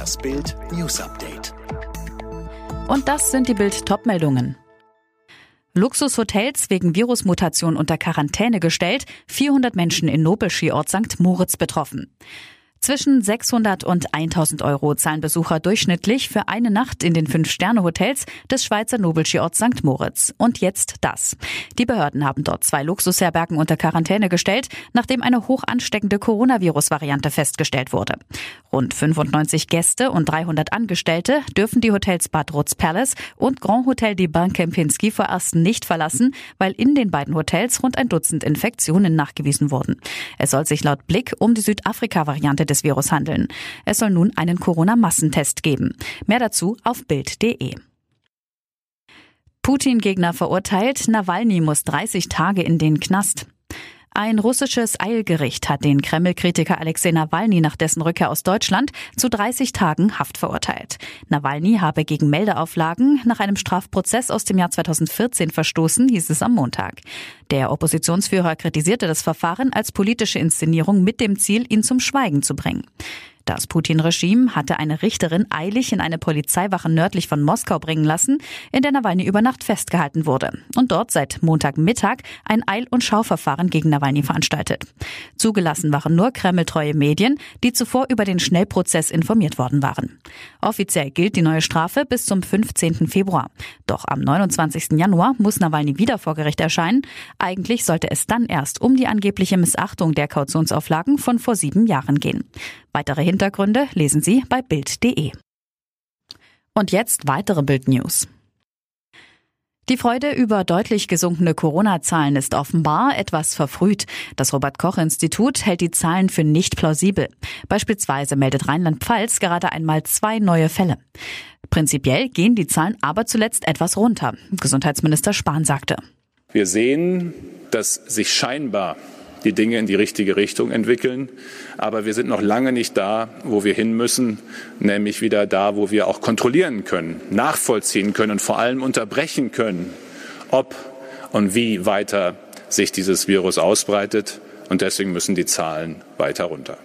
Das Bild News Update. Und das sind die Bild Topmeldungen. Luxushotels wegen Virusmutation unter Quarantäne gestellt, 400 Menschen in Nobelskiort St. Moritz betroffen. Zwischen 600 und 1000 Euro zahlen Besucher durchschnittlich für eine Nacht in den Fünf-Sterne-Hotels des Schweizer Nobelskiorts St. Moritz. Und jetzt das. Die Behörden haben dort zwei Luxusherbergen unter Quarantäne gestellt, nachdem eine hoch ansteckende Coronavirus-Variante festgestellt wurde. Rund 95 Gäste und 300 Angestellte dürfen die Hotels Bad Rutz Palace und Grand Hotel die Bank Kempinski vorerst nicht verlassen, weil in den beiden Hotels rund ein Dutzend Infektionen nachgewiesen wurden. Es soll sich laut Blick um die Südafrika-Variante des Virus handeln. Es soll nun einen Corona-Massentest geben. Mehr dazu auf Bild.de. Putin-Gegner verurteilt, Nawalny muss 30 Tage in den Knast. Ein russisches Eilgericht hat den Kreml-Kritiker Alexei Nawalny nach dessen Rückkehr aus Deutschland zu 30 Tagen Haft verurteilt. Nawalny habe gegen Meldeauflagen nach einem Strafprozess aus dem Jahr 2014 verstoßen, hieß es am Montag. Der Oppositionsführer kritisierte das Verfahren als politische Inszenierung mit dem Ziel, ihn zum Schweigen zu bringen. Das Putin-Regime hatte eine Richterin eilig in eine Polizeiwache nördlich von Moskau bringen lassen, in der Nawalny über Nacht festgehalten wurde und dort seit Montagmittag ein Eil- und Schauverfahren gegen Nawalny veranstaltet. Zugelassen waren nur kremltreue Medien, die zuvor über den Schnellprozess informiert worden waren. Offiziell gilt die neue Strafe bis zum 15. Februar. Doch am 29. Januar muss Nawalny wieder vor Gericht erscheinen. Eigentlich sollte es dann erst um die angebliche Missachtung der Kautionsauflagen von vor sieben Jahren gehen. Weitere Hintergründe lesen Sie bei Bild.de. Und jetzt weitere Bild-News. Die Freude über deutlich gesunkene Corona-Zahlen ist offenbar etwas verfrüht. Das Robert-Koch-Institut hält die Zahlen für nicht plausibel. Beispielsweise meldet Rheinland-Pfalz gerade einmal zwei neue Fälle. Prinzipiell gehen die Zahlen aber zuletzt etwas runter. Gesundheitsminister Spahn sagte. Wir sehen, dass sich scheinbar die Dinge in die richtige Richtung entwickeln. Aber wir sind noch lange nicht da, wo wir hin müssen, nämlich wieder da, wo wir auch kontrollieren können, nachvollziehen können und vor allem unterbrechen können, ob und wie weiter sich dieses Virus ausbreitet. Und deswegen müssen die Zahlen weiter runter.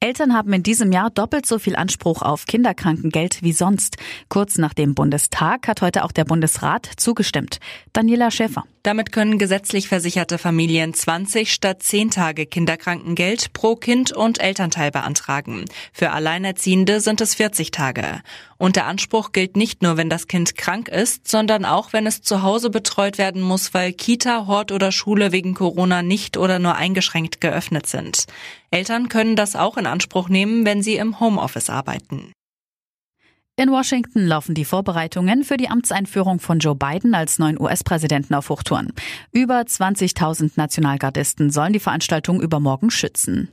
Eltern haben in diesem Jahr doppelt so viel Anspruch auf Kinderkrankengeld wie sonst. Kurz nach dem Bundestag hat heute auch der Bundesrat zugestimmt. Daniela Schäfer. Damit können gesetzlich versicherte Familien 20 statt 10 Tage Kinderkrankengeld pro Kind und Elternteil beantragen. Für Alleinerziehende sind es 40 Tage. Und der Anspruch gilt nicht nur, wenn das Kind krank ist, sondern auch, wenn es zu Hause betreut werden muss, weil Kita, Hort oder Schule wegen Corona nicht oder nur eingeschränkt geöffnet sind. Eltern können das auch in Anspruch nehmen, wenn sie im Homeoffice arbeiten. In Washington laufen die Vorbereitungen für die Amtseinführung von Joe Biden als neuen US-Präsidenten auf Hochtouren. Über 20.000 Nationalgardisten sollen die Veranstaltung übermorgen schützen.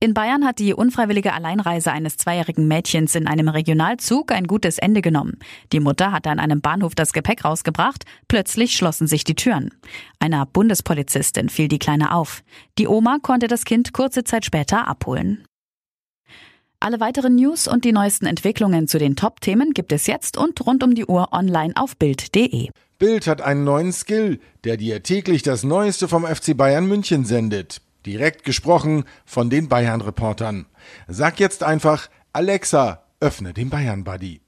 In Bayern hat die unfreiwillige Alleinreise eines zweijährigen Mädchens in einem Regionalzug ein gutes Ende genommen. Die Mutter hatte an einem Bahnhof das Gepäck rausgebracht, plötzlich schlossen sich die Türen. Einer Bundespolizistin fiel die Kleine auf. Die Oma konnte das Kind kurze Zeit später abholen. Alle weiteren News und die neuesten Entwicklungen zu den Top-Themen gibt es jetzt und rund um die Uhr online auf Bild.de. Bild hat einen neuen Skill, der dir täglich das Neueste vom FC Bayern München sendet. Direkt gesprochen von den Bayern-Reportern. Sag jetzt einfach, Alexa, öffne den Bayern-Buddy.